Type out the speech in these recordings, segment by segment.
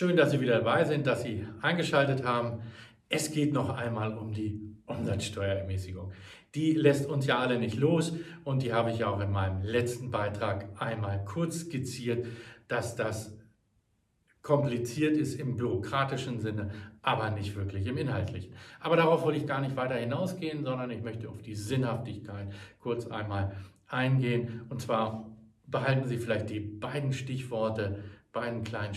Schön, dass Sie wieder dabei sind, dass Sie eingeschaltet haben. Es geht noch einmal um die Umsatzsteuerermäßigung. Die lässt uns ja alle nicht los und die habe ich ja auch in meinem letzten Beitrag einmal kurz skizziert, dass das kompliziert ist im bürokratischen Sinne, aber nicht wirklich im inhaltlichen. Aber darauf wollte ich gar nicht weiter hinausgehen, sondern ich möchte auf die Sinnhaftigkeit kurz einmal eingehen. Und zwar behalten Sie vielleicht die beiden Stichworte, beiden kleinen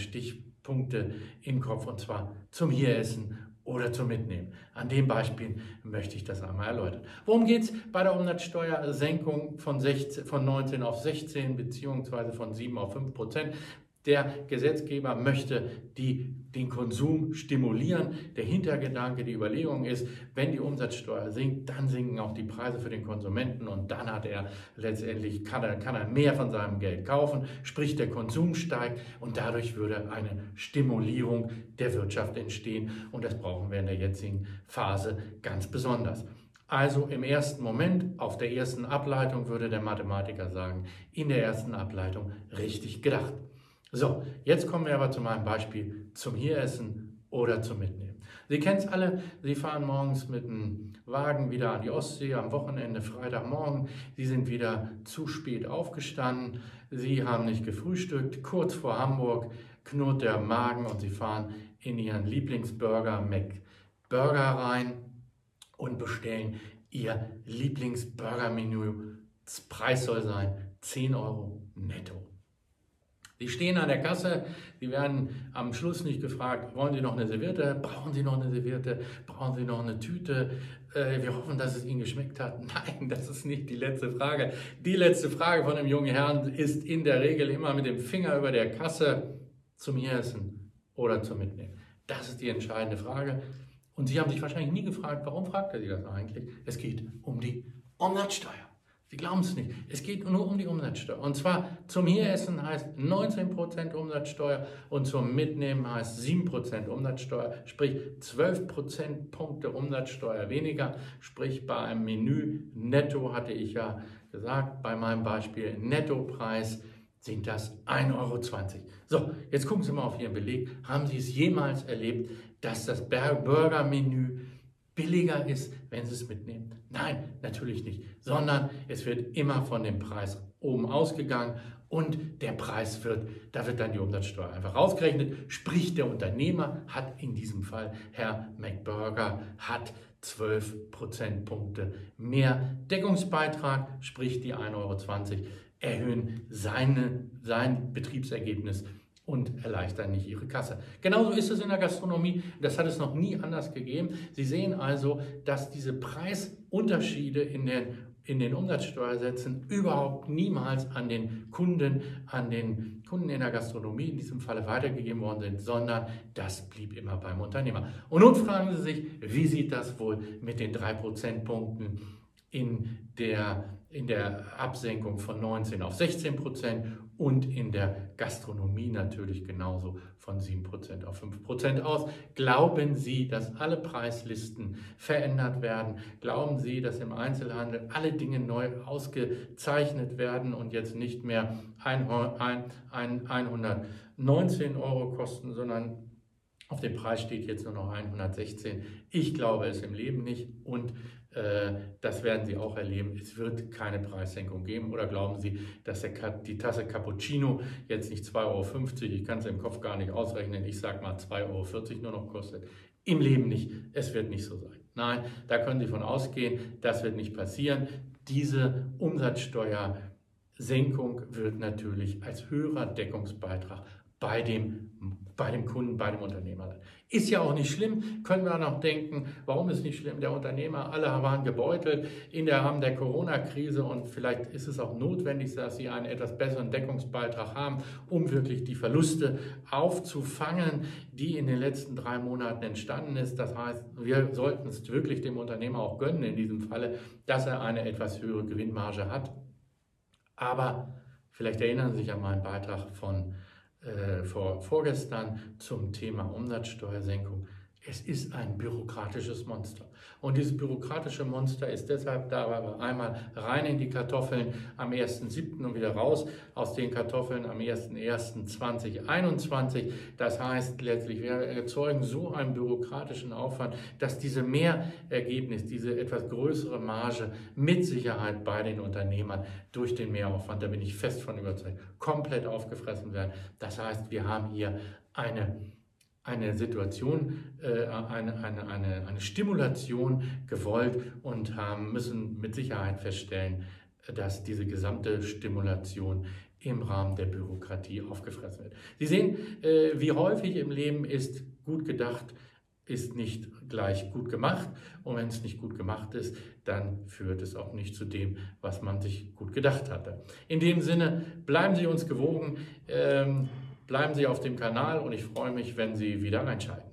Stichpunkte im Kopf, und zwar zum Hieressen oder zum Mitnehmen. An dem Beispiel möchte ich das einmal erläutern. Worum geht es bei der Umsatzsteuersenkung von, 16, von 19 auf 16 beziehungsweise von 7 auf 5 Prozent? Der Gesetzgeber möchte die, den Konsum stimulieren. Der Hintergedanke, die Überlegung ist, wenn die Umsatzsteuer sinkt, dann sinken auch die Preise für den Konsumenten und dann hat er letztendlich, kann er, kann er mehr von seinem Geld kaufen, sprich der Konsum steigt und dadurch würde eine Stimulierung der Wirtschaft entstehen und das brauchen wir in der jetzigen Phase ganz besonders. Also im ersten Moment, auf der ersten Ableitung würde der Mathematiker sagen, in der ersten Ableitung richtig gedacht. So, jetzt kommen wir aber zu meinem Beispiel zum Hieressen oder zum Mitnehmen. Sie kennen es alle, Sie fahren morgens mit dem Wagen wieder an die Ostsee am Wochenende, Freitagmorgen. Sie sind wieder zu spät aufgestanden, Sie haben nicht gefrühstückt, kurz vor Hamburg knurrt der Magen und Sie fahren in Ihren Lieblingsburger McBurger rein und bestellen Ihr Lieblingsburgermenü. Preis soll sein 10 Euro netto. Sie stehen an der Kasse, Sie werden am Schluss nicht gefragt, wollen Sie noch eine Serviette, brauchen Sie noch eine Serviette, brauchen Sie noch eine Tüte, äh, wir hoffen, dass es Ihnen geschmeckt hat. Nein, das ist nicht die letzte Frage. Die letzte Frage von dem jungen Herrn ist in der Regel immer mit dem Finger über der Kasse zum Essen oder zum Mitnehmen. Das ist die entscheidende Frage. Und Sie haben sich wahrscheinlich nie gefragt, warum fragt er Sie das eigentlich? Es geht um die Umsatzsteuer. Sie glauben es nicht. Es geht nur um die Umsatzsteuer. Und zwar zum Hieressen heißt 19% Umsatzsteuer und zum Mitnehmen heißt 7% Umsatzsteuer, sprich 12 Prozentpunkte Umsatzsteuer weniger. Sprich bei einem Menü netto hatte ich ja gesagt, bei meinem Beispiel Nettopreis sind das 1,20 Euro. So, jetzt gucken Sie mal auf Ihren Beleg. Haben Sie es jemals erlebt, dass das Burger-Menü billiger ist, wenn Sie es mitnehmen? Nein, natürlich nicht, sondern es wird immer von dem Preis oben ausgegangen und der Preis wird, da wird dann die Umsatzsteuer einfach rausgerechnet. Sprich, der Unternehmer hat in diesem Fall, Herr McBurger, hat 12 Prozentpunkte mehr Deckungsbeitrag, sprich die 1,20 Euro erhöhen seine, sein Betriebsergebnis und erleichtern nicht ihre Kasse. Genauso ist es in der Gastronomie. Das hat es noch nie anders gegeben. Sie sehen also, dass diese Preisunterschiede in den, in den Umsatzsteuersätzen überhaupt niemals an den Kunden, an den Kunden in der Gastronomie in diesem Falle weitergegeben worden sind, sondern das blieb immer beim Unternehmer. Und nun fragen Sie sich, wie sieht das wohl mit den drei Prozentpunkten in der, in der Absenkung von 19 auf 16 Prozent und in der Gastronomie natürlich genauso von 7% auf 5% aus. Glauben Sie, dass alle Preislisten verändert werden? Glauben Sie, dass im Einzelhandel alle Dinge neu ausgezeichnet werden und jetzt nicht mehr 119 Euro kosten, sondern auf dem Preis steht jetzt nur noch 116. Ich glaube es im Leben nicht und das werden Sie auch erleben. Es wird keine Preissenkung geben. Oder glauben Sie, dass der, die Tasse Cappuccino jetzt nicht 2,50 Euro, ich kann es im Kopf gar nicht ausrechnen, ich sage mal 2,40 Euro nur noch kostet? Im Leben nicht. Es wird nicht so sein. Nein, da können Sie von ausgehen, das wird nicht passieren. Diese Umsatzsteuersenkung wird natürlich als höherer Deckungsbeitrag bei dem, bei dem Kunden, bei dem Unternehmer. Ist ja auch nicht schlimm, können wir noch denken, warum ist nicht schlimm? Der Unternehmer, alle waren gebeutelt in der Rahmen der Corona-Krise und vielleicht ist es auch notwendig, dass sie einen etwas besseren Deckungsbeitrag haben, um wirklich die Verluste aufzufangen, die in den letzten drei Monaten entstanden ist. Das heißt, wir sollten es wirklich dem Unternehmer auch gönnen in diesem Falle, dass er eine etwas höhere Gewinnmarge hat. Aber vielleicht erinnern Sie sich an meinen Beitrag von äh, vor, vorgestern zum Thema Umsatzsteuersenkung. Es ist ein bürokratisches Monster. Und dieses bürokratische Monster ist deshalb da, weil wir einmal rein in die Kartoffeln am 1.7. und wieder raus aus den Kartoffeln am 1.1.2021. Das heißt letztlich, wir erzeugen so einen bürokratischen Aufwand, dass diese Mehrergebnis, diese etwas größere Marge mit Sicherheit bei den Unternehmern durch den Mehraufwand, da bin ich fest von überzeugt, komplett aufgefressen werden. Das heißt, wir haben hier eine eine Situation, äh, eine, eine, eine, eine Stimulation gewollt und haben, müssen mit Sicherheit feststellen, dass diese gesamte Stimulation im Rahmen der Bürokratie aufgefressen wird. Sie sehen, äh, wie häufig im Leben ist gut gedacht, ist nicht gleich gut gemacht. Und wenn es nicht gut gemacht ist, dann führt es auch nicht zu dem, was man sich gut gedacht hatte. In dem Sinne, bleiben Sie uns gewogen. Ähm, Bleiben Sie auf dem Kanal und ich freue mich, wenn Sie wieder einschalten.